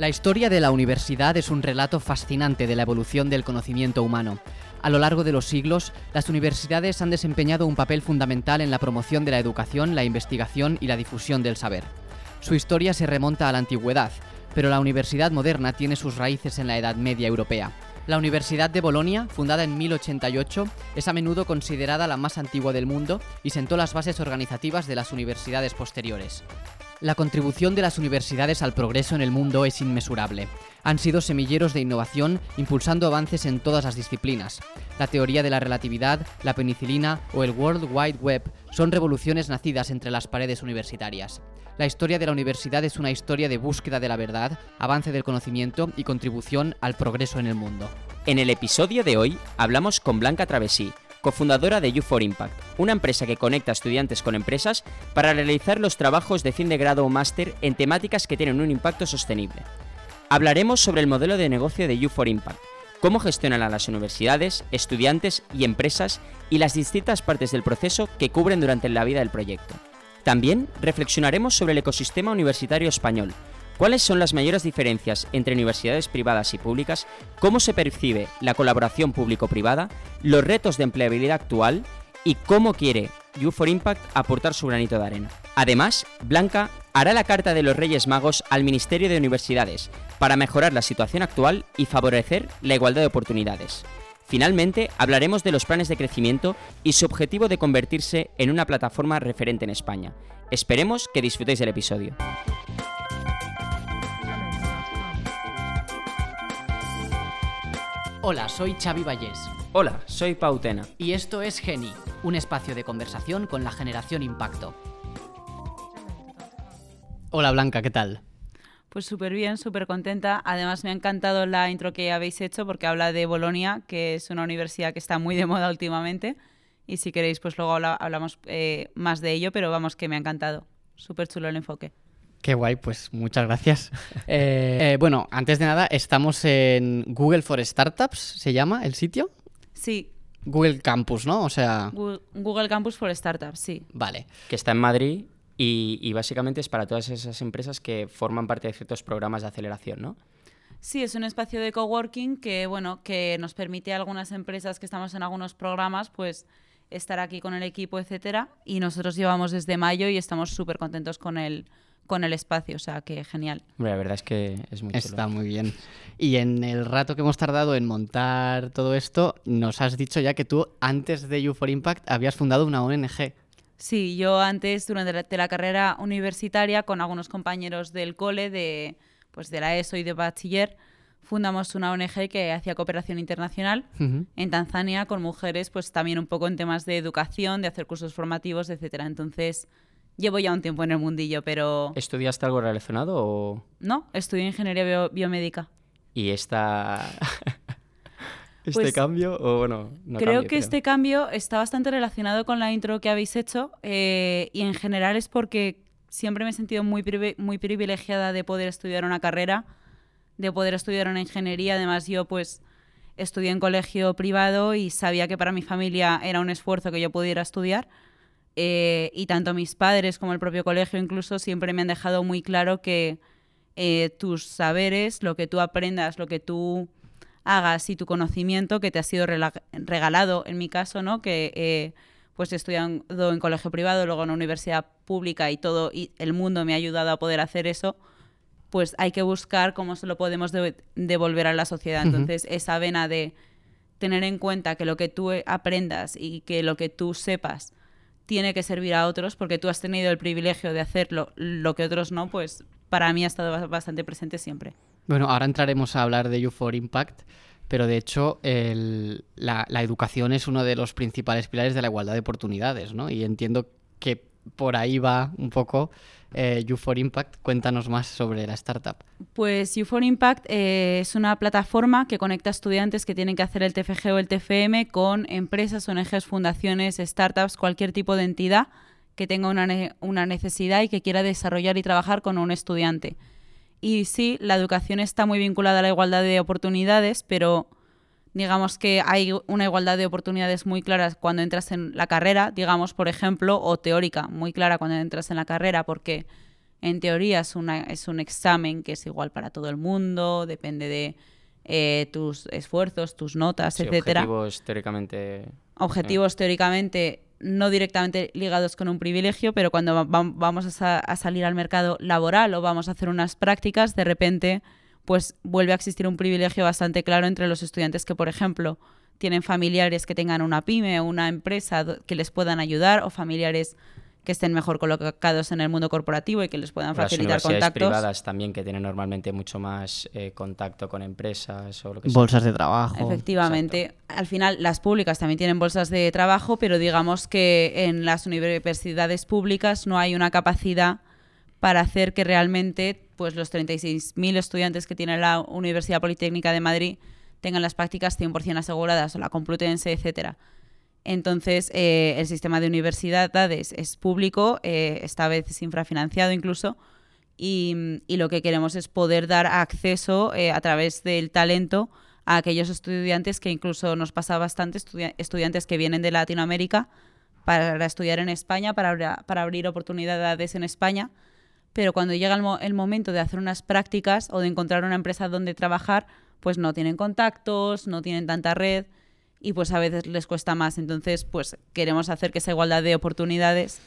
La historia de la universidad es un relato fascinante de la evolución del conocimiento humano. A lo largo de los siglos, las universidades han desempeñado un papel fundamental en la promoción de la educación, la investigación y la difusión del saber. Su historia se remonta a la antigüedad, pero la universidad moderna tiene sus raíces en la Edad Media europea. La Universidad de Bolonia, fundada en 1088, es a menudo considerada la más antigua del mundo y sentó las bases organizativas de las universidades posteriores. La contribución de las universidades al progreso en el mundo es inmesurable. Han sido semilleros de innovación impulsando avances en todas las disciplinas. La teoría de la relatividad, la penicilina o el World Wide Web son revoluciones nacidas entre las paredes universitarias. La historia de la universidad es una historia de búsqueda de la verdad, avance del conocimiento y contribución al progreso en el mundo. En el episodio de hoy hablamos con Blanca Travesí, cofundadora de U4 Impact, una empresa que conecta estudiantes con empresas para realizar los trabajos de fin de grado o máster en temáticas que tienen un impacto sostenible. Hablaremos sobre el modelo de negocio de U4 Impact, cómo gestionan a las universidades, estudiantes y empresas y las distintas partes del proceso que cubren durante la vida del proyecto. También reflexionaremos sobre el ecosistema universitario español, ¿Cuáles son las mayores diferencias entre universidades privadas y públicas? ¿Cómo se percibe la colaboración público-privada? ¿Los retos de empleabilidad actual? ¿Y cómo quiere U4 Impact aportar su granito de arena? Además, Blanca hará la carta de los Reyes Magos al Ministerio de Universidades para mejorar la situación actual y favorecer la igualdad de oportunidades. Finalmente, hablaremos de los planes de crecimiento y su objetivo de convertirse en una plataforma referente en España. Esperemos que disfrutéis del episodio. Hola, soy Xavi Vallés. Hola, soy Pautena. Y esto es Geni, un espacio de conversación con la generación Impacto. Hola Blanca, ¿qué tal? Pues súper bien, súper contenta. Además me ha encantado la intro que habéis hecho porque habla de Bolonia, que es una universidad que está muy de moda últimamente. Y si queréis, pues luego hablamos eh, más de ello, pero vamos, que me ha encantado. Súper chulo el enfoque. Qué guay, pues muchas gracias. Eh, eh, bueno, antes de nada, estamos en Google for Startups, ¿se llama el sitio? Sí. Google Campus, ¿no? O sea... Google Campus for Startups, sí. Vale. Que está en Madrid y, y, básicamente es para todas esas empresas que forman parte de ciertos programas de aceleración, ¿no? Sí, es un espacio de coworking que, bueno, que nos permite a algunas empresas que estamos en algunos programas, pues estar aquí con el equipo, etcétera. Y nosotros llevamos desde mayo y estamos súper contentos con el con el espacio, o sea, que genial. la verdad es que es muy Está muy bien. Y en el rato que hemos tardado en montar todo esto, nos has dicho ya que tú, antes de You for Impact, habías fundado una ONG. Sí, yo antes, durante la, la carrera universitaria, con algunos compañeros del cole, de, pues de la ESO y de bachiller, fundamos una ONG que hacía cooperación internacional en Tanzania con mujeres, pues también un poco en temas de educación, de hacer cursos formativos, etcétera. Entonces, Llevo ya un tiempo en el mundillo, pero... ¿Estudiaste algo relacionado o...? No, estudié ingeniería biomédica. ¿Y esta... este pues cambio o bueno? creo que este cambio está bastante relacionado con la intro que habéis hecho eh, y en general es porque siempre me he sentido muy, muy privilegiada de poder estudiar una carrera, de poder estudiar una ingeniería. Además yo pues estudié en colegio privado y sabía que para mi familia era un esfuerzo que yo pudiera estudiar eh, y tanto mis padres como el propio colegio incluso siempre me han dejado muy claro que eh, tus saberes, lo que tú aprendas, lo que tú hagas y tu conocimiento que te ha sido regalado, en mi caso, ¿no? que eh, pues he estudiado en colegio privado, luego en una universidad pública y todo y el mundo me ha ayudado a poder hacer eso, pues hay que buscar cómo se lo podemos devolver a la sociedad. Entonces, esa vena de tener en cuenta que lo que tú aprendas y que lo que tú sepas tiene que servir a otros porque tú has tenido el privilegio de hacerlo, lo que otros no, pues para mí ha estado bastante presente siempre. Bueno, ahora entraremos a hablar de You for Impact, pero de hecho la, la, educación es uno de los principales pilares de la igualdad de oportunidades, ¿no? Y entiendo que por ahí va un poco eh, U4 Impact. Cuéntanos más sobre la startup. Pues U4 Impact eh, es una plataforma que conecta estudiantes que tienen que hacer el TFG o el TFM con empresas, ONGs, fundaciones, startups, cualquier tipo de entidad que tenga una, una necesidad y que quiera desarrollar y trabajar con un estudiante. Y sí, la educación está muy vinculada a la igualdad de oportunidades, pero digamos que hay una igualdad de oportunidades muy claras cuando entras en la carrera, digamos, por ejemplo, o teórica muy clara cuando entras en la carrera, porque En teoría es, una, es un examen que es igual para todo el mundo, depende de eh, tus esfuerzos, tus notas, Sí, etcétera. objetivos teóricamente... Objetivos teóricamente no directamente ligados con un privilegio, pero cuando va- va- vamos a, sa- a salir al mercado laboral o vamos a hacer unas prácticas, de repente pues vuelve a existir un privilegio bastante claro entre los estudiantes que, por ejemplo, tienen familiares que tengan una pyme o una empresa que les puedan ayudar o familiares que estén mejor colocados en el mundo corporativo y que les puedan Las facilitar universidades contactos. privadas también que tienen normalmente mucho más eh, contacto con empresas o lo que sea. Bolsas de trabajo. Efectivamente. Al final, las públicas también tienen bolsas de trabajo, pero digamos que en las universidades públicas no hay una capacidad para hacer que realmente pues, los 36.000 estudiantes que tiene la Universidad Politécnica de Madrid tengan las prácticas 100% aseguradas, la Complutense, etcétera. Entonces, eh, el sistema de universidades es público, eh, esta vez es infrafinanciado incluso, y, lo que queremos es poder dar acceso eh, a través del talento a aquellos estudiantes que incluso nos pasa bastante, estudia- estudiantes que vienen de Latinoamérica para estudiar en España, para abrir oportunidades en España, pero cuando llega el, mo- el momento de hacer unas prácticas o de encontrar una empresa donde trabajar, pues no tienen contactos, no tienen tanta red y pues a veces les cuesta más. Entonces, pues queremos hacer que esa igualdad de oportunidades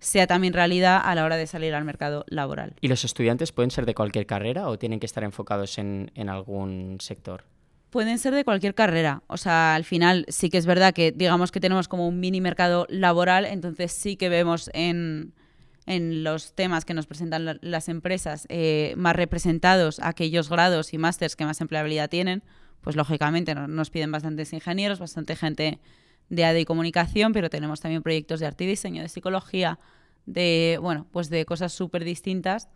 sea también realidad a la hora de salir al mercado laboral. ¿Y los estudiantes pueden ser de cualquier carrera o tienen que estar enfocados en, en algún sector? Pueden ser de cualquier carrera. O sea, al final sí que es verdad que digamos que tenemos como un mini mercado laboral, entonces sí que vemos en, en los temas que nos presentan la- las empresas eh, más representados aquellos grados y másters que más empleabilidad tienen. Pues lógicamente no- nos piden bastantes ingenieros, bastante gente de AD y comunicación, pero tenemos también proyectos de arte y diseño, de psicología, de, bueno, pues de cosas súper distintas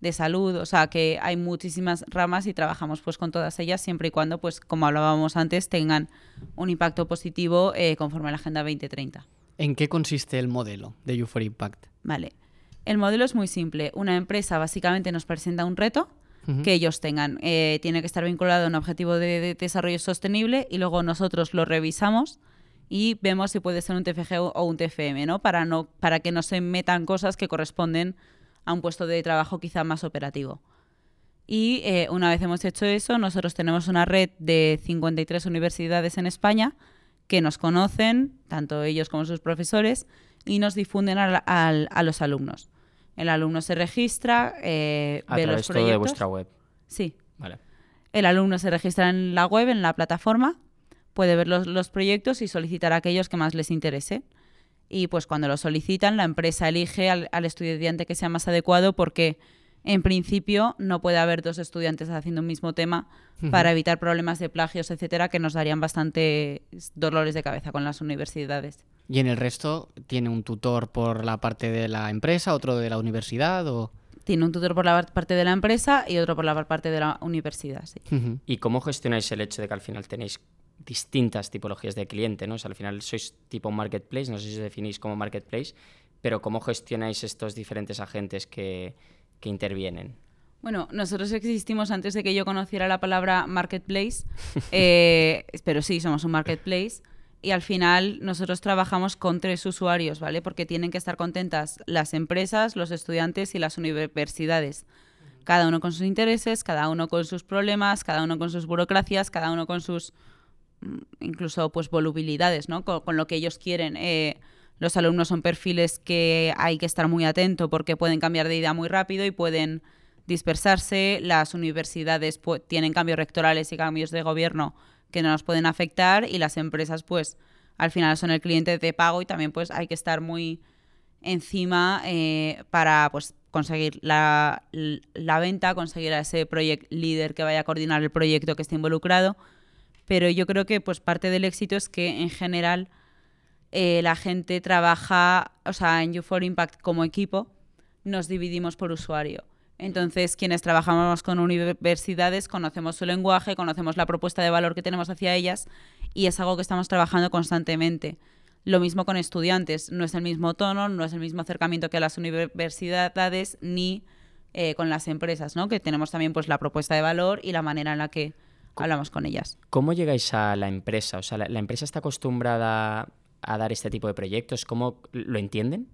de salud, o sea que hay muchísimas ramas y trabajamos pues con todas ellas siempre y cuando pues como hablábamos antes tengan un impacto positivo eh, conforme a la Agenda 2030. ¿En qué consiste el modelo de U4 Impact? Vale. El modelo es muy simple. Una empresa básicamente nos presenta un reto que ellos tengan. Eh, tiene que estar vinculado a un objetivo de, de desarrollo sostenible y luego nosotros lo revisamos y vemos si puede ser un TFG o un TFM, ¿no? Para, no, para que no se metan cosas que corresponden a un puesto de trabajo quizá más operativo. Y eh, una vez hemos hecho eso, nosotros tenemos una red de 53 universidades en España que nos conocen, tanto ellos como sus profesores, y nos difunden al- al- a los alumnos. El alumno se registra, eh, A ve través los todo de proyectos. vuestra web. Sí. Vale. El alumno se registra en la web, en la plataforma, puede ver los, los proyectos y solicitar aquellos que más les interese. Y pues cuando lo solicitan, la empresa elige al, al estudiante que sea más adecuado porque en principio no puede haber dos estudiantes haciendo un mismo tema para evitar problemas de plagios, etcétera, que nos darían bastante dolores de cabeza con las universidades. ¿Y en el resto tiene un tutor por la parte de la empresa, otro de la universidad o...? Tiene un tutor por la parte de la empresa y otro por la parte de la universidad. sí. ¿Y cómo gestionáis el hecho de que al final tenéis distintas tipologías de cliente? ¿no? O sea, al final sois tipo marketplace, no sé si os definís como marketplace, pero ¿cómo gestionáis estos diferentes agentes que, que intervienen? Bueno, nosotros existimos antes de que yo conociera la palabra marketplace, eh, pero sí, somos un marketplace. Y al final nosotros trabajamos con tres usuarios, ¿vale? Porque tienen que estar contentas las empresas, los estudiantes y las universidades. Cada uno con sus intereses, cada uno con sus problemas, cada uno con sus burocracias, cada uno con sus mm, incluso pues volubilidades, ¿no? Con, con lo que ellos quieren. Eh, los alumnos son perfiles que hay que estar muy atento porque pueden cambiar de idea muy rápido y pueden dispersarse. Las universidades pu- tienen cambios rectorales y cambios de gobierno que no nos pueden afectar y las empresas pues al final son el cliente de pago y también pues hay que estar muy encima eh, para pues conseguir la, venta, conseguir a ese project leader que vaya a coordinar el proyecto que esté involucrado. Pero yo creo que pues parte del éxito es que en general eh, la gente trabaja, o sea, en U4 Impact como equipo, nos dividimos por usuario. Entonces, quienes trabajamos con universidades conocemos su lenguaje, conocemos la propuesta de valor que tenemos hacia ellas y es algo que estamos trabajando constantemente. Lo mismo con estudiantes, no es el mismo tono, no es el mismo acercamiento que a las universidades ni eh, con las empresas, ¿no? Que tenemos también pues la propuesta de valor y la manera en la que hablamos con ellas. ¿Cómo llegáis a la empresa? O sea, ¿la, la empresa está acostumbrada a dar este tipo de proyectos? ¿Cómo lo entienden?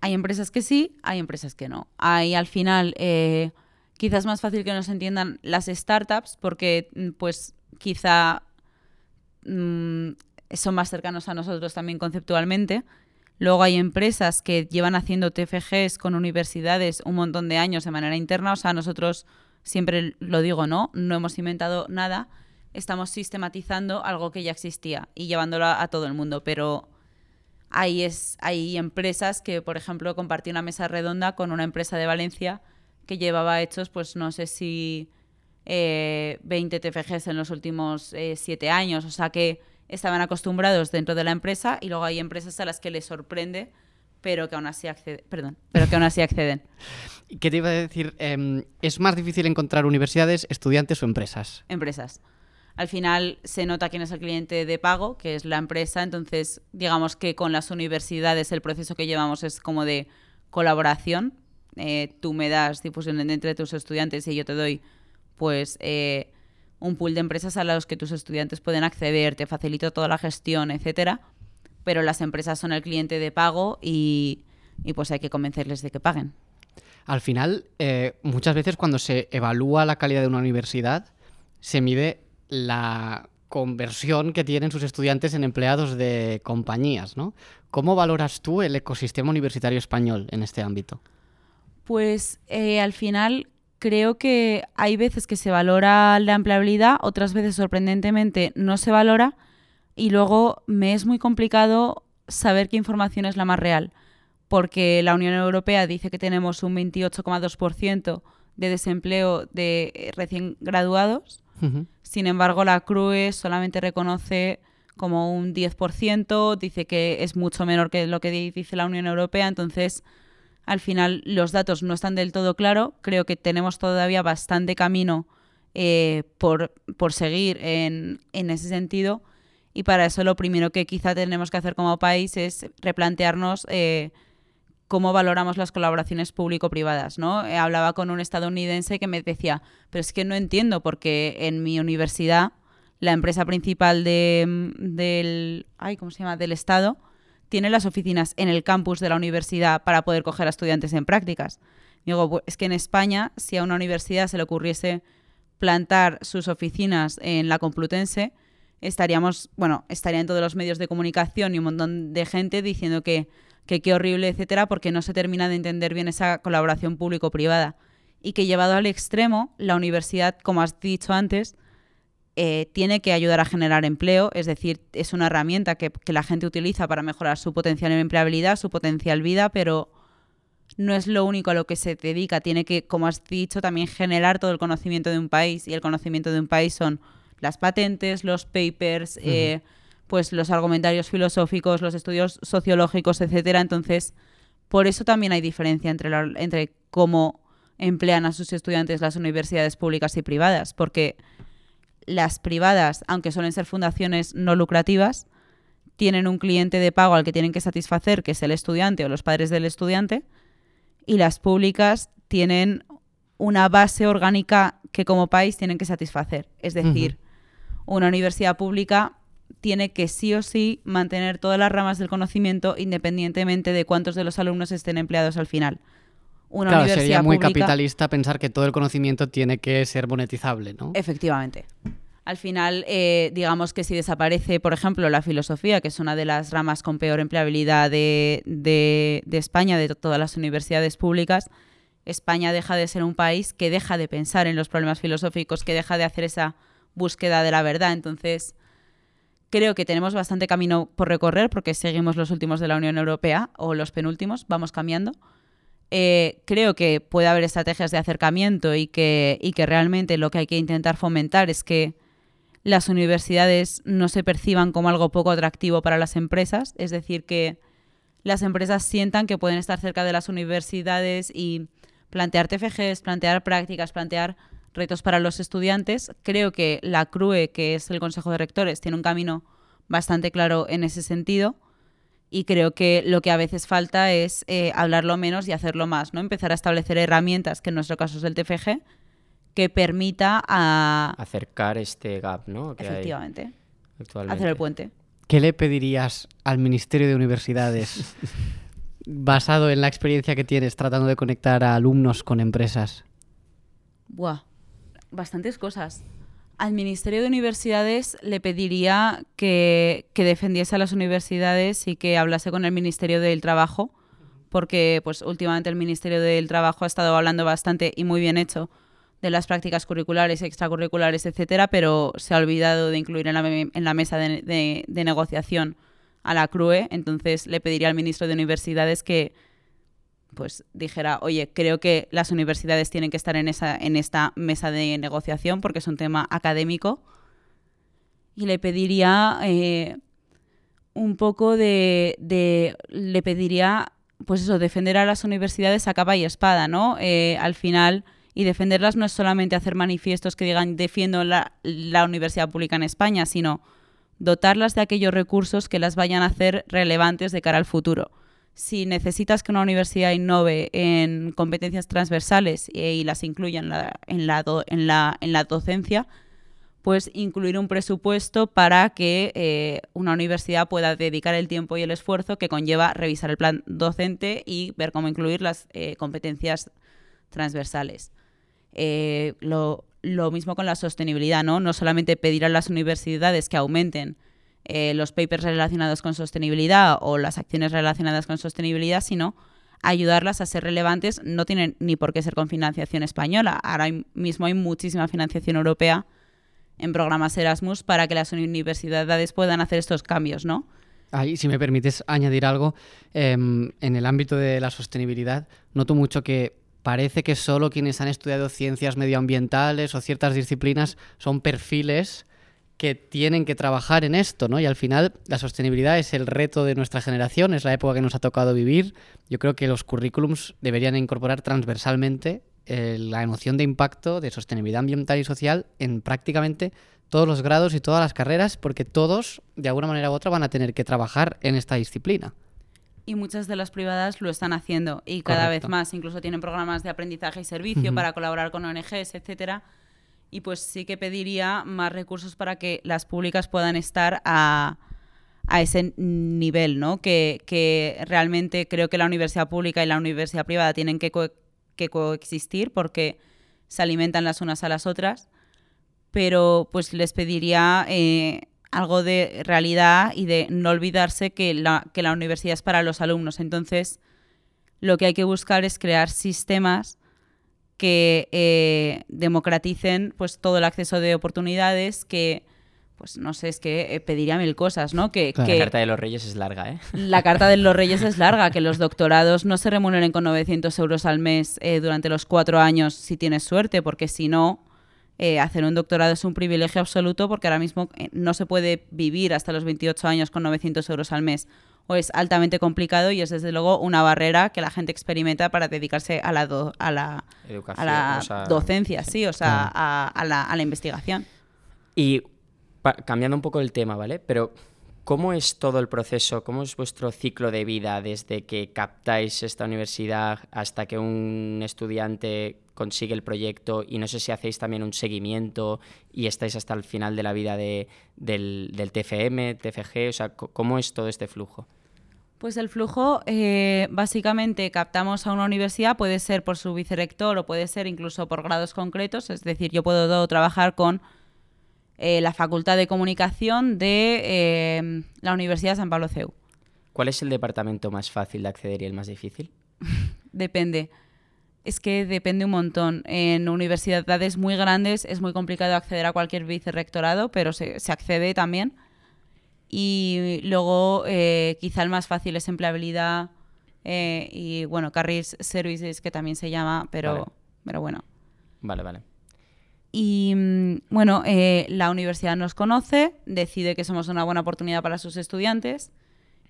Hay empresas que sí, hay empresas que no. Hay al final, eh, quizás más fácil que nos entiendan las startups, porque mm, pues quizá mm, son más cercanos a nosotros también conceptualmente. Luego hay empresas que llevan haciendo TFGs con universidades un montón de años de manera interna. O sea, nosotros siempre lo digo, ¿no? No hemos inventado nada. Estamos sistematizando algo que ya existía y llevándolo a, todo el mundo. Pero hay, es, hay empresas que, por ejemplo, compartí una mesa redonda con una empresa de Valencia que llevaba hechos, pues no sé si 20 eh, TFGs en los últimos eh, siete años. O sea que estaban acostumbrados dentro de la empresa y luego hay empresas a las que les sorprende pero que aún así acceden. Perdón, pero que aún así acceden. ¿Qué te iba a decir? Em, ¿Es más difícil encontrar universidades, estudiantes o empresas? Empresas. Al final se nota quién es el cliente de pago, que es la empresa, entonces digamos que con las universidades el proceso que llevamos es como de colaboración. Eh, tú me das difusión entre tus estudiantes y yo te doy pues eh, un pool de empresas a los que tus estudiantes pueden acceder, te facilito toda la gestión, etcétera, pero las empresas son el cliente de pago y, pues hay que convencerles de que paguen. Al final, eh, muchas veces cuando se evalúa la calidad de una universidad, se mide la conversión que tienen sus estudiantes en empleados de compañías, ¿no? ¿Cómo valoras tú el ecosistema universitario español en este ámbito? Pues eh, al final creo que hay veces que se valora la empleabilidad, otras veces sorprendentemente no se valora y luego me es muy complicado saber qué información es la más real, porque la Unión Europea dice que tenemos un 28,2% de desempleo de eh, recién graduados, sin embargo la CRUE solamente reconoce como un 10%, dice que es mucho menor que lo que dice la Unión Europea, entonces al final los datos no están del todo claros. Creo que tenemos todavía bastante camino eh, por, seguir en, ese sentido. Y para eso lo primero que quizá tenemos que hacer como país es replantearnos eh, cómo valoramos las colaboraciones público-privadas. ¿no? Eh, hablaba con un estadounidense que me decía, pero es que no entiendo porque en mi universidad la empresa principal de, del, ay, ¿cómo se llama? del Estado tiene las oficinas en el campus de la universidad para poder coger a estudiantes en prácticas. Digo, es que en España, si a una universidad se le ocurriese plantar sus oficinas en la Complutense, estaríamos, bueno, estarían todos los medios de comunicación y un montón de gente diciendo que, que qué horrible, etcétera, porque no se termina de entender bien esa colaboración público-privada. Y que llevado al extremo, la universidad, como has dicho antes, eh, tiene que ayudar a generar empleo, es decir, es una herramienta que, la gente utiliza para mejorar su potencial en empleabilidad, su potencial vida, pero no es lo único a lo que se dedica, tiene que, como has dicho, también generar todo el conocimiento de un país y el conocimiento de un país son las patentes, los papers, eh, pues los argumentarios filosóficos, los estudios sociológicos, etcétera. Entonces, por eso también hay diferencia entre, entre cómo emplean a sus estudiantes las universidades públicas y privadas, porque las privadas, aunque suelen ser fundaciones no lucrativas, tienen un cliente de pago al que tienen que satisfacer, que es el estudiante o los padres del estudiante, y las públicas tienen una base orgánica que como país tienen que satisfacer. Es decir, una universidad pública tiene que sí o sí mantener todas las ramas del conocimiento independientemente de cuántos de los alumnos estén empleados al final. Una claro, sería muy capitalista pensar que todo el conocimiento tiene que ser monetizable, ¿no? Efectivamente. Al final, eh, digamos que si desaparece, por ejemplo, la filosofía, que es una de las ramas con peor empleabilidad de, de, de España, de todas las universidades públicas, España deja de ser un país que deja de pensar en los problemas filosóficos, que deja de hacer esa búsqueda de la verdad. Entonces, creo que tenemos bastante camino por recorrer porque seguimos los últimos de la Unión Europea o los penúltimos, vamos cambiando. Eh, creo que puede haber estrategias de acercamiento y que, y que realmente lo que hay que intentar fomentar es que las universidades no se perciban como algo poco atractivo para las empresas, es decir, que las empresas sientan que pueden estar cerca de las universidades y plantear TFGs, plantear prácticas, plantear retos para los estudiantes. Creo que la CRUE, que es el Consejo de Rectores, tiene un camino bastante claro en ese sentido y creo que lo que a veces falta es eh, hablarlo menos y hacerlo más, ¿no? Empezar a establecer herramientas, que en nuestro caso es el TFG, que permita a... Acercar este gap, ¿no? Efectivamente. Hacer el puente. ¿Qué le pedirías al Ministerio de Universidades basado en la experiencia que tienes tratando de conectar a alumnos con empresas? Buah, bastantes cosas. Al Ministerio de Universidades le pediría que, que defendiese a las universidades y que hablase con el Ministerio del Trabajo, porque pues últimamente el Ministerio del Trabajo ha estado hablando bastante y muy bien hecho de las prácticas curriculares, extracurriculares, etcétera, pero se ha olvidado de incluir en la, en la mesa de, de, de negociación a la CRUE. Entonces le pediría al ministro de Universidades que pues dijera, oye, creo que las universidades tienen que estar en, esa, en esta mesa de negociación porque es un tema académico. Y le pediría eh, un poco de, de, Le pediría, pues eso, defender a las universidades a capa y espada, ¿no? Eh, al final, y defenderlas no es solamente hacer manifiestos que digan defiendo la, la universidad pública en España, sino dotarlas de aquellos recursos que las vayan a hacer relevantes de cara al futuro si necesitas que una universidad innove en competencias transversales y, las incluya en la, en, la en, la, en la docencia, pues incluir un presupuesto para que eh, una universidad pueda dedicar el tiempo y el esfuerzo que conlleva revisar el plan docente y ver cómo incluir las eh, competencias transversales. Eh, lo, lo, mismo con la sostenibilidad, ¿no? No solamente pedir a las universidades que aumenten eh, los papers relacionados con sostenibilidad o las acciones relacionadas con sostenibilidad, sino ayudarlas a ser relevantes. No tienen ni por qué ser con financiación española. Ahora mismo hay muchísima financiación europea en programas Erasmus para que las universidades puedan hacer estos cambios, ¿no? Ahí, si me permites añadir algo, eh, en el ámbito de la sostenibilidad, noto mucho que parece que solo quienes han estudiado ciencias medioambientales o ciertas disciplinas son perfiles que tienen que trabajar en esto, ¿no? Y al final la sostenibilidad es el reto de nuestra generación, es la época que nos ha tocado vivir. Yo creo que los currículums deberían incorporar transversalmente eh, la noción de impacto, de sostenibilidad ambiental y social en prácticamente todos los grados y todas las carreras, porque todos, de alguna manera u otra, van a tener que trabajar en esta disciplina. Y muchas de las privadas lo están haciendo y cada Correcto. vez más, incluso tienen programas de aprendizaje y servicio uh -huh. para colaborar con ONGs, etcétera y pues sí que pediría más recursos para que las públicas puedan estar a, a ese nivel, ¿no? Que, que, realmente creo que la universidad pública y la universidad privada tienen que, co que coexistir porque se alimentan las unas a las otras, pero pues les pediría eh, algo de realidad y de no olvidarse que la, que la universidad es para los alumnos. Entonces, lo que hay que buscar es crear sistemas que eh, democraticen pues todo el acceso de oportunidades, que pues no sé, es que eh, pediría mil cosas, ¿no? Que, claro. que, la carta de los reyes es larga, ¿eh? La carta de los reyes es larga, que los doctorados no se remuneren con 900 euros al mes eh, durante los cuatro años si tienes suerte, porque si no, eh, hacer un doctorado es un privilegio absoluto porque ahora mismo no se puede vivir hasta los 28 años con 900 euros al mes o es altamente complicado y es desde luego una barrera que la gente experimenta para dedicarse a la, do, a la, a la o sea, docencia, sí, sí o sea, a, a, la, a, la, investigación. Y cambiando un poco el tema, ¿vale? Pero ¿cómo es todo el proceso? ¿Cómo es vuestro ciclo de vida desde que captáis esta universidad hasta que un estudiante consigue el proyecto y no sé si hacéis también un seguimiento y estáis hasta el final de la vida de, del, del TFM, TFG, o sea, ¿cómo es todo este flujo? Pues el flujo, eh, básicamente captamos a una universidad, puede ser por su vicerrector o puede ser incluso por grados concretos, es decir, yo puedo trabajar con eh, la Facultad de Comunicación de eh, la Universidad de San Pablo CEU. ¿Cuál es el departamento más fácil de acceder y el más difícil? Depende. Es que depende un montón. En universidades muy grandes es muy complicado acceder a cualquier vicerrectorado, pero se, se accede también. Y luego, eh, quizá el más fácil es empleabilidad eh, y, bueno, Carries Services, que también se llama, pero, vale. pero bueno. Vale, vale. Y mm, bueno, eh, la universidad nos conoce, decide que somos una buena oportunidad para sus estudiantes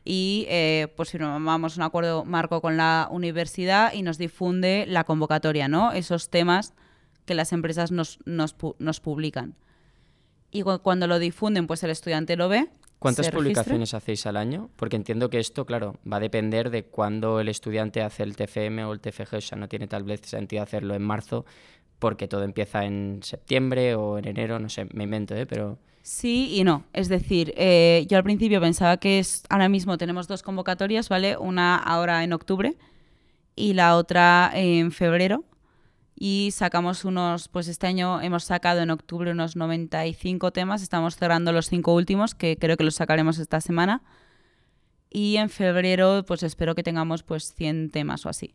y eh, pues firmamos un acuerdo marco con la universidad y nos difunde la convocatoria, ¿no? Esos temas que las empresas nos, nos, nos publican. Y cuando lo difunden, pues el estudiante lo ve. ¿Cuántas publicaciones hacéis al año? Porque entiendo que esto, claro, va a depender de cuándo el estudiante hace el TFM o el TFG, o sea, no tiene tal vez sentido hacerlo en marzo, porque todo empieza en septiembre o en enero, no sé, me invento, ¿eh? Pero... Sí y no. Es decir, eh, yo al principio pensaba que es, ahora mismo tenemos dos convocatorias, ¿vale? Una ahora en octubre y la otra en febrero. Y sacamos unos, pues este año hemos sacado en octubre unos 95 temas, estamos cerrando los cinco últimos, que creo que los sacaremos esta semana. Y en febrero, pues espero que tengamos pues 100 temas o así.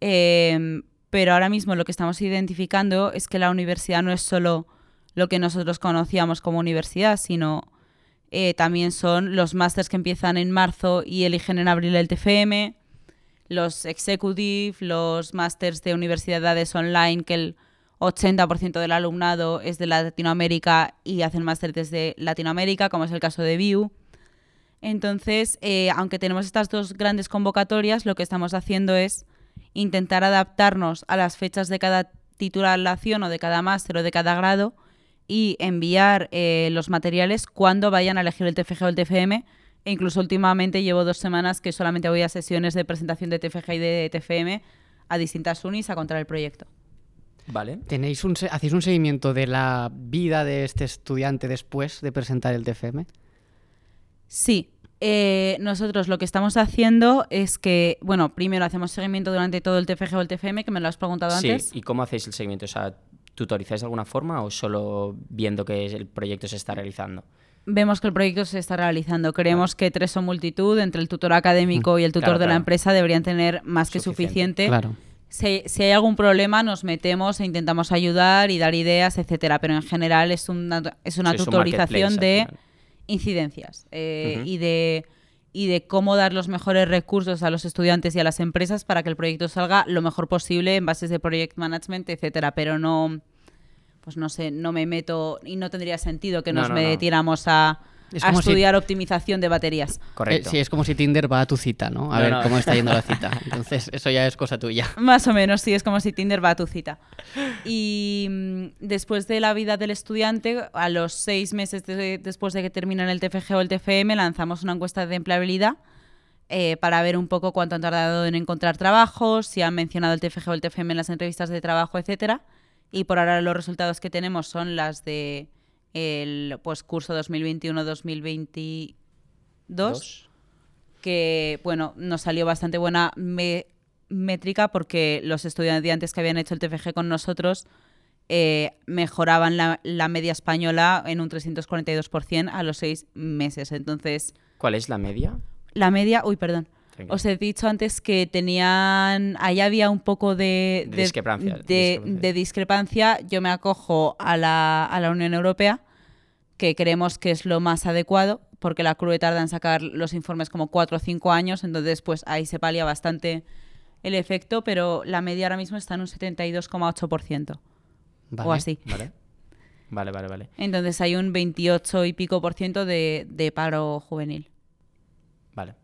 Em, pero ahora mismo lo que estamos identificando es que la universidad no es solo lo que nosotros conocíamos como universidad, sino eh, también son los másters que empiezan en marzo y eligen en abril el TFM, los executive, los másters de universidades online, que el 80% del alumnado es de Latinoamérica y hacen máster desde Latinoamérica, como es el caso de VIU. Entonces, eh, aunque tenemos estas dos grandes convocatorias, lo que estamos haciendo es intentar adaptarnos a las fechas de cada titulación o de cada máster o de cada grado y enviar eh, los materiales cuando vayan a elegir el TFG o el TFM. E incluso últimamente llevo dos semanas que solamente voy a sesiones de presentación de TFG y de TFM a distintas unis a contar el proyecto. Vale. ¿Tenéis un, ¿Hacéis un seguimiento de la vida de este estudiante después de presentar el TFM? Sí, eh, nosotros lo que estamos haciendo es que, bueno, primero hacemos seguimiento durante todo el TFG o el TFM, que me lo has preguntado antes. Sí, ¿y cómo hacéis el seguimiento? O sea, ¿tutorizáis de alguna forma o solo viendo que el proyecto se está realizando? Vemos que el proyecto se está realizando. Creemos que tres o multitud, entre el tutor académico y el tutor de la empresa, deberían tener más que suficiente. Claro. Si, hay algún problema, nos metemos e intentamos ayudar y dar ideas, etcétera. Pero en general es una, es una tutorización de incidencias eh, y, de, y de cómo dar los mejores recursos a los estudiantes y a las empresas para que el proyecto salga lo mejor posible en bases de project management, etcétera, pero no pues no sé, no me meto y no tendría sentido que nos metiéramos a a estudiar optimización de baterías. Correcto. Eh, sí, es como si Tinder va a tu cita, ¿no? A ver cómo está yendo la cita. Entonces, eso ya es cosa tuya. Más o menos, sí, es como si Tinder va a tu cita. Y mm, después de la vida del estudiante, a los seis meses después de que terminan el TFG o el TFM, lanzamos una encuesta de empleabilidad eh, para ver un poco cuánto han tardado en encontrar trabajo, si han mencionado el TFG o el TFM en las entrevistas de trabajo, etcétera. Y por ahora los resultados que tenemos son las de el pues, curso 2021-2022, que bueno, nos salió bastante buena métrica porque los estudiantes que habían hecho el TFG con nosotros eh, mejoraban la, media española en un 342% a los seis meses. Entonces. ¿Cuál es la media? La media, uy, perdón. Os he dicho antes que tenían, ahí había un poco de, discrepancia, de, discrepancia. Yo me acojo a la, a la Unión Europea que creemos que es lo más adecuado, porque la CRUE tarda en sacar los informes como cuatro o cinco años, entonces pues ahí se palia bastante el efecto, pero la media ahora mismo está en un 72,8%. o así. Vale. Vale, vale, vale. Entonces hay un 28 y pico por ciento de, de paro juvenil. Vale.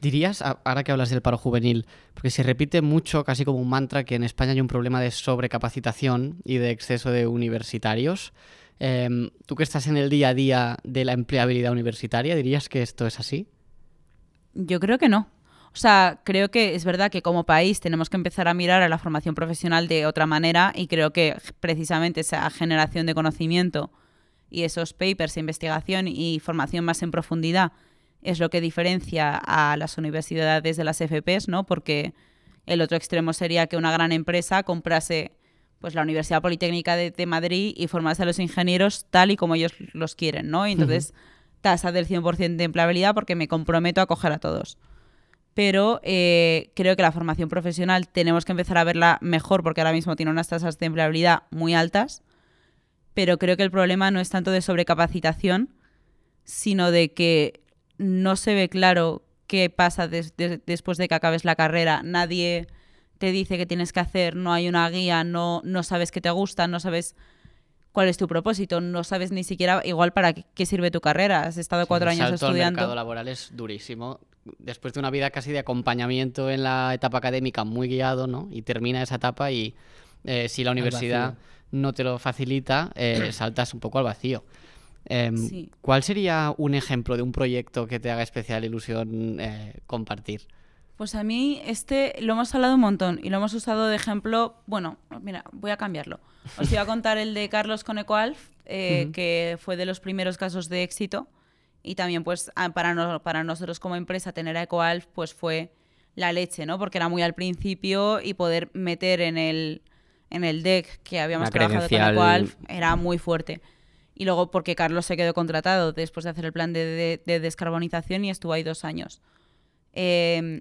Dirías, ahora que hablas del paro juvenil, porque se repite mucho, casi como un mantra, que en España hay un problema de sobrecapacitación y de exceso de universitarios. Em, tú que estás en el día a día de la empleabilidad universitaria, ¿dirías que esto es así? Yo creo que no. O sea, creo que es verdad que como país tenemos que empezar a mirar a la formación profesional de otra manera y creo que precisamente esa generación de conocimiento y esos papers, investigación y formación más en profundidad es lo que diferencia a las universidades de las FPs, ¿no? Porque el otro extremo sería que una gran empresa comprase pues la Universidad Politécnica de, Madrid y formarse a los ingenieros tal y como ellos los quieren, ¿no? Y entonces, tasa del 100% de empleabilidad porque me comprometo a coger a todos. Pero eh, creo que la formación profesional tenemos que empezar a verla mejor porque ahora mismo tiene unas tasas de empleabilidad muy altas. Pero creo que el problema no es tanto de sobrecapacitación, sino de que no se ve claro qué pasa después de que acabes la carrera. Nadie te dice qué tienes que hacer, no hay una guía, no, no sabes qué te gusta, no sabes cuál es tu propósito, no sabes ni siquiera igual para qué, sirve tu carrera. Has estado cuatro años salto estudiando. El mercado laboral es durísimo. Después de una vida casi de acompañamiento en la etapa académica muy guiado, ¿no? Y termina esa etapa y eh, si la universidad no te lo facilita, eh, saltas un poco al vacío. Em, ¿Cuál sería un ejemplo de un proyecto que te haga especial ilusión eh, compartir? Pues a mí este lo hemos hablado un montón y lo hemos usado de ejemplo. Bueno, mira, voy a cambiarlo. Os voy a contar el de Carlos con Ecoalf, eh, que fue de los primeros casos de éxito. Y también, pues, para, para nosotros como empresa tener a Ecoalf, pues fue la leche, ¿no? Porque era muy al principio y poder meter en el, en el deck que habíamos trabajado con Ecoalf era muy fuerte. Y luego porque Carlos se quedó contratado después de hacer el plan de, descarbonización y estuvo ahí dos años. Eh,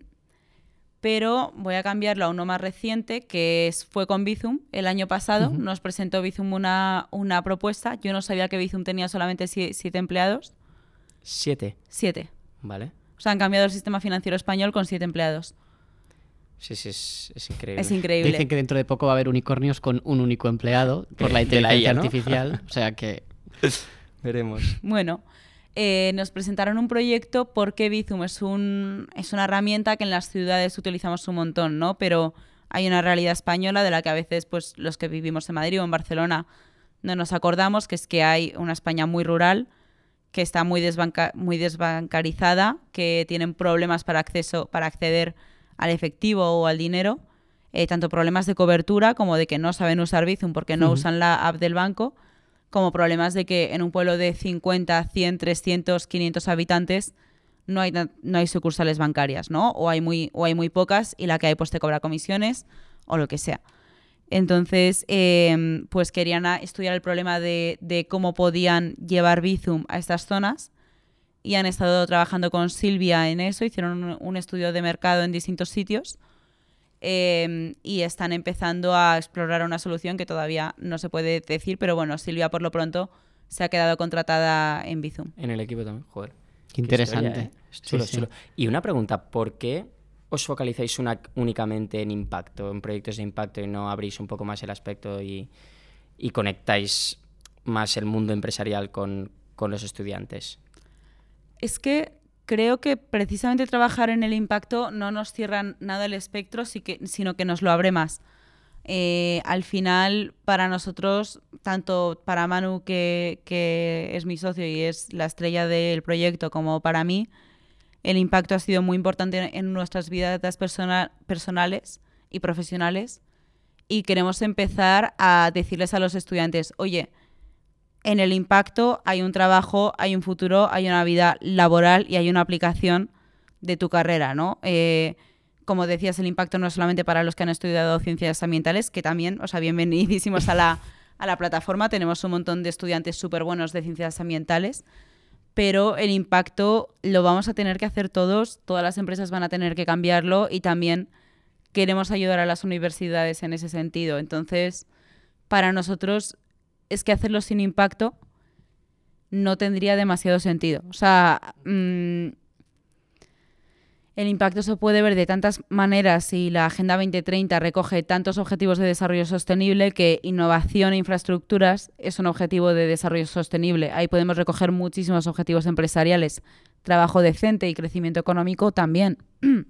pero voy a cambiarlo a uno más reciente, que fue con Bizum el año pasado. Nos presentó Bizum una, una, propuesta. Yo no sabía que Bizum tenía solamente siete empleados. ¿Siete? Siete. Vale. O sea, han cambiado el sistema financiero español con siete empleados. Sí, sí, es, increíble. Es increíble. Dicen que dentro de poco va a haber unicornios con un único empleado por la inteligencia artificial. O sea que... Veremos. Bueno, eh, nos presentaron un proyecto porque Bizum es, un, es una herramienta que en las ciudades utilizamos un montón, ¿no? Pero hay una realidad española de la que a veces pues, los que vivimos en Madrid o en Barcelona no nos acordamos, que es que hay una España muy rural, que está muy, muy desbancarizada, que tienen problemas para, acceso, para acceder al efectivo o al dinero, eh, tanto problemas de cobertura como de que no saben usar Bizum porque no usan la app del banco como problemas de que en un pueblo de 50, 100, 300, 500 habitantes no hay, no hay sucursales bancarias, ¿no? O hay, muy, o hay muy pocas y la que hay pues te cobra comisiones o lo que sea. Entonces, em, pues querían estudiar el problema de, de, cómo podían llevar Bizum a estas zonas y han estado trabajando con Silvia en eso, hicieron un estudio de mercado en distintos sitios Em, y están empezando a explorar una solución que todavía no se puede decir, pero bueno, Silvia por lo pronto se ha quedado contratada en Bizum. En el equipo también, joder. Qué interesante. ¿eh? Y una pregunta, ¿por qué os focalizáis únicamente en impacto, en proyectos de impacto y no abrís un poco más el aspecto y, conectáis más el mundo empresarial con, con los estudiantes? Es que creo que precisamente trabajar en el impacto no nos cierra nada el espectro, sino que nos lo abre más. Eh, al final, para nosotros, tanto para Manu, que, es mi socio y es la estrella del proyecto, como para mí, el impacto ha sido muy importante en nuestras vidas personales y profesionales. Y queremos empezar a decirles a los estudiantes, oye, en el impacto hay un trabajo, hay un futuro, hay una vida laboral y hay una aplicación de tu carrera, ¿no? Eh, como decías, el impacto no es solamente para los que han estudiado ciencias ambientales, que también, o sea, bienvenidísimos a la, a la plataforma. Tenemos un montón de estudiantes súper buenos de ciencias ambientales, pero el impacto lo vamos a tener que hacer todos, todas las empresas van a tener que cambiarlo y también queremos ayudar a las universidades en ese sentido. Entonces, para nosotros es que hacerlo sin impacto no tendría demasiado sentido. O sea, mm, el impacto se puede ver de tantas maneras y la Agenda 2030 recoge tantos objetivos de desarrollo sostenible que innovación e infraestructuras es un objetivo de desarrollo sostenible. Ahí podemos recoger muchísimos objetivos empresariales. Trabajo decente y crecimiento económico también.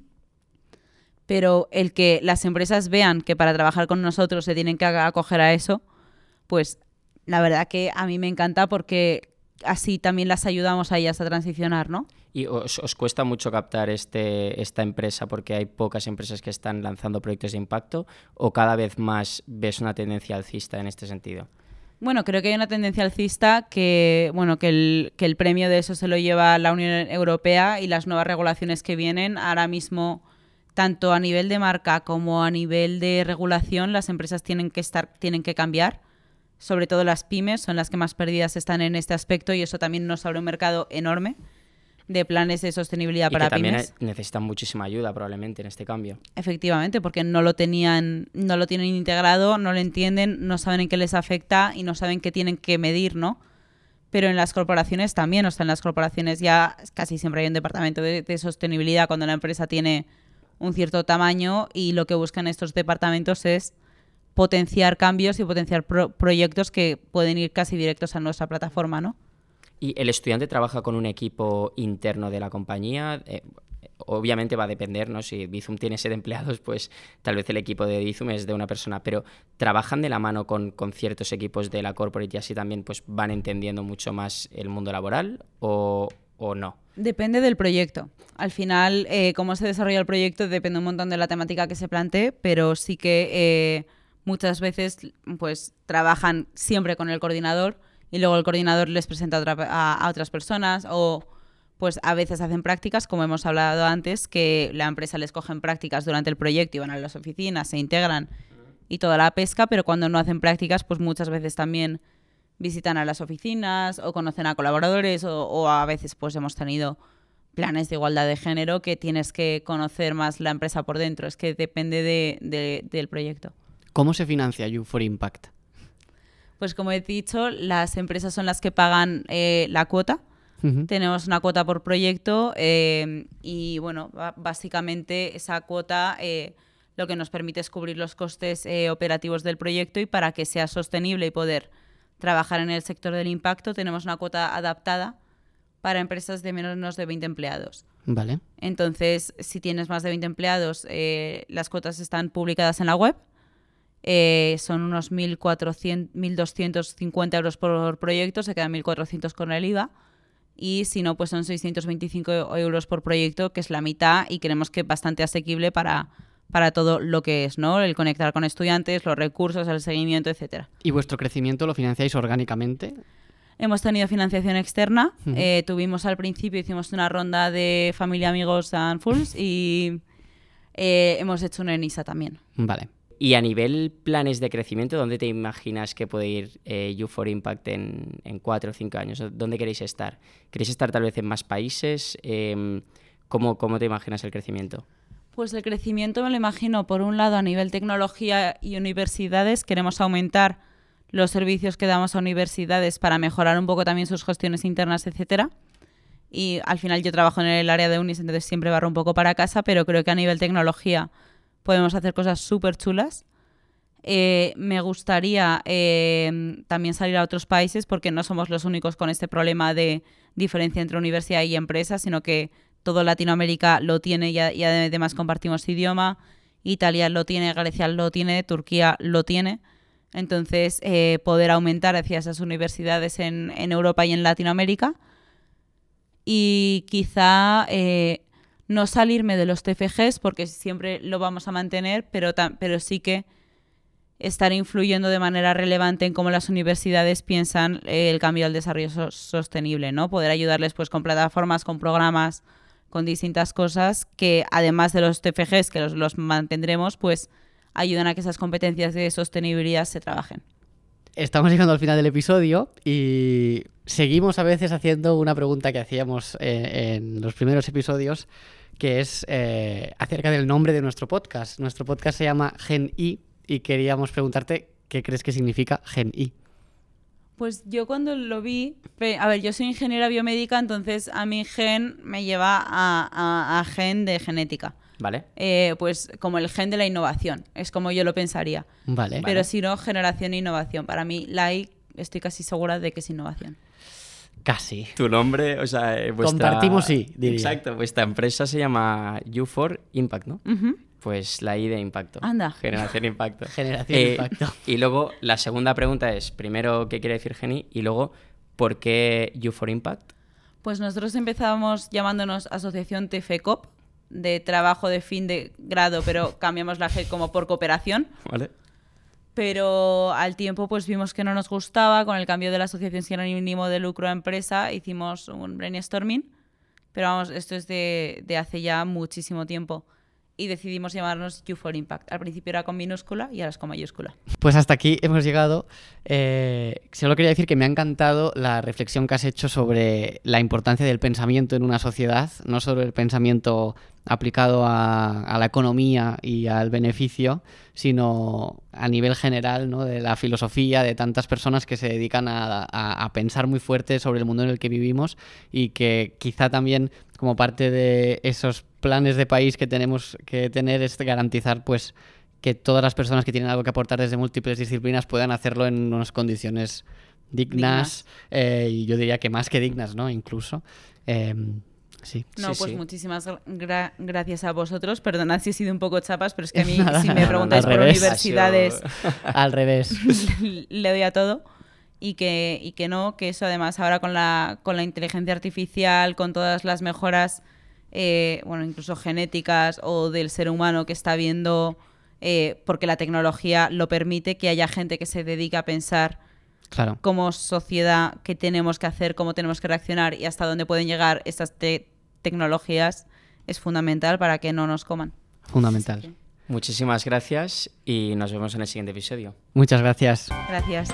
Pero el que las empresas vean que para trabajar con nosotros se tienen que acoger a eso, pues la verdad que a mí me encanta porque así también las ayudamos a ellas a transicionar, ¿no? ¿Y os, cuesta mucho captar este, esta empresa porque hay pocas empresas que están lanzando proyectos de impacto o cada vez más ves una tendencia alcista en este sentido? Bueno, creo que hay una tendencia alcista que, bueno, que el, que el premio de eso se lo lleva la Unión Europea y las nuevas regulaciones que vienen. Ahora mismo, tanto a nivel de marca como a nivel de regulación, las empresas tienen que estar, tienen que cambiar sobre todo las pymes son las que más perdidas están en este aspecto y eso también nos abre un mercado enorme de planes de sostenibilidad y para que también pymes. necesitan muchísima ayuda probablemente en este cambio. Efectivamente, porque no lo tenían, no lo tienen integrado, no lo entienden, no saben en qué les afecta y no saben qué tienen que medir, ¿no? Pero en las corporaciones también, o sea, en las corporaciones ya casi siempre hay un departamento de, de sostenibilidad cuando la empresa tiene un cierto tamaño y lo que buscan estos departamentos es potenciar cambios y potenciar proyectos que pueden ir casi directos a nuestra plataforma, ¿no? ¿Y el estudiante trabaja con un equipo interno de la compañía? Eh, obviamente va a depender, ¿no? Si Bizum tiene sede de empleados, pues tal vez el equipo de Bizum es de una persona, pero ¿trabajan de la mano con, ciertos equipos de la corporate y así también pues van entendiendo mucho más el mundo laboral? ¿O, o no? Depende del proyecto. Al final, eh, cómo se desarrolla el proyecto depende un montón de la temática que se plantee, pero sí que eh, muchas veces pues trabajan siempre con el coordinador y luego el coordinador les presenta a, otra- a- otras personas o pues a veces hacen prácticas, como hemos hablado antes, que la empresa les coge en prácticas durante el proyecto y van a las oficinas, se integran y toda la pesca, pero cuando no hacen prácticas, pues muchas veces también visitan a las oficinas o conocen a colaboradores o, a veces pues hemos tenido planes de igualdad de género que tienes que conocer más la empresa por dentro, es que depende de- de- del proyecto. ¿Cómo se financia You for Impact? Pues como he dicho, las empresas son las que pagan eh, la cuota. Tenemos una cuota por proyecto eh, y bueno, básicamente esa cuota eh, lo que nos permite es cubrir los costes operativos del proyecto y para que sea sostenible y poder trabajar en el sector del impacto tenemos una cuota adaptada para empresas de menos de 20 empleados. Vale. Entonces, si tienes más de 20 empleados, eh, las cuotas están publicadas en la web. Eh, son unos 1.400 1.250 euros por proyecto, se quedan 1.400 con el IVA. Y si no, pues son 625 euros por proyecto, que es la mitad y creemos que bastante asequible para, para todo lo que es, ¿no? El conectar con estudiantes, los recursos, el seguimiento, etcétera. ¿Y vuestro crecimiento lo financiáis orgánicamente? Hemos tenido financiación externa. Eh, tuvimos al principio, hicimos una ronda de familia, amigos and fools y eh, hemos hecho una ENISA también. Vale. Y a nivel planes de crecimiento, ¿dónde te imaginas que puede ir eh, You for Impact en, en cuatro o cinco años? ¿Dónde queréis estar? ¿Queréis estar tal vez en más países? Em, ¿cómo, ¿Cómo te imaginas el crecimiento? Pues el crecimiento me lo imagino, por un lado, a nivel tecnología y universidades. Queremos aumentar los servicios que damos a universidades para mejorar un poco también sus gestiones internas, etcétera. Y al final yo trabajo en el área de unis, entonces siempre barro un poco para casa, pero creo que a nivel tecnología podemos hacer cosas súper chulas. Eh, me gustaría eh, también salir a otros países porque no somos los únicos con este problema de diferencia entre universidad y empresa, sino que todo Latinoamérica lo tiene y, además compartimos idioma. Italia lo tiene, Grecia lo tiene, Turquía lo tiene. Entonces, eh, poder aumentar hacia esas universidades en, Europa y en Latinoamérica. Y quizá no salirme de los TFGs, porque siempre lo vamos a mantener, pero, pero sí que estar influyendo de manera relevante en cómo las universidades piensan eh, el cambio al desarrollo so- sostenible, ¿no? Poder ayudarles pues con plataformas, con programas, con distintas cosas que además de los TFGs que los, los mantendremos, pues ayudan a que esas competencias de sostenibilidad se trabajen. Estamos llegando al final del episodio y seguimos a veces haciendo una pregunta que hacíamos eh, en los primeros episodios, que es eh, acerca del nombre de nuestro podcast. Nuestro podcast se llama Gen I y queríamos preguntarte qué crees que significa Gen I. Pues yo cuando lo vi, a ver, yo soy ingeniera biomédica, entonces a mi gen me lleva a, a- a gen de genética. ¿Vale? Eh, pues como el gen de la innovación, es como yo lo pensaría. Vale. Pero si no, generación e innovación. Para mí, la I estoy casi segura de que es innovación. Casi. Tu nombre, o sea, eh, vuestra... Compartimos sí, diría. Exacto, vuestra empresa se llama You for Impact, ¿no? Pues la I de impacto. Anda. Generación impacto. Generación Eh, impacto. Y luego la segunda pregunta es, primero, ¿qué quiere decir Geni? Y luego, ¿por qué You for Impact? Pues nosotros empezamos llamándonos Asociación TFCOP, de trabajo de fin de grado, pero cambiamos la G como por cooperación. ¿Vale? Pero al tiempo pues vimos que no nos gustaba, con el cambio de la asociación sin ánimo de lucro a empresa, hicimos un brainstorming, pero vamos, esto es de, de hace ya muchísimo tiempo. Y decidimos llamarnos You for Impact. Al principio era con minúscula y ahora es con mayúscula. Pues hasta aquí hemos llegado. Eh, solo quería decir que me ha encantado la reflexión que has hecho sobre la importancia del pensamiento en una sociedad, no solo el pensamiento aplicado a, a la economía y al beneficio, sino a nivel general ¿no? de la filosofía de tantas personas que se dedican a, a- a pensar muy fuerte sobre el mundo en el que vivimos y que quizá también como parte de esos planes de país que tenemos que tener es garantizar pues que todas las personas que tienen algo que aportar desde múltiples disciplinas puedan hacerlo en unas condiciones dignas, Dignas. eh, y yo diría que más que dignas, ¿no? Incluso. Em, sí. No, Sí, pues sí. muchísimas gra- gracias a vosotros. Perdonad si he sido un poco chapas, pero es que a mí, Nada, si me preguntáis por revés. universidades, Al revés. le doy a todo. y que, y que no, que eso además ahora con la, con la inteligencia artificial, con todas las mejoras, eh, bueno, incluso genéticas o del ser humano que está viendo, eh, porque la tecnología lo permite, que haya gente que se dedique a pensar Claro. como sociedad qué tenemos que hacer, cómo tenemos que reaccionar y hasta dónde pueden llegar estas te- tecnologías es fundamental para que no nos coman. Fundamental. Muchísimas gracias y nos vemos en el siguiente episodio. Muchas gracias. Gracias.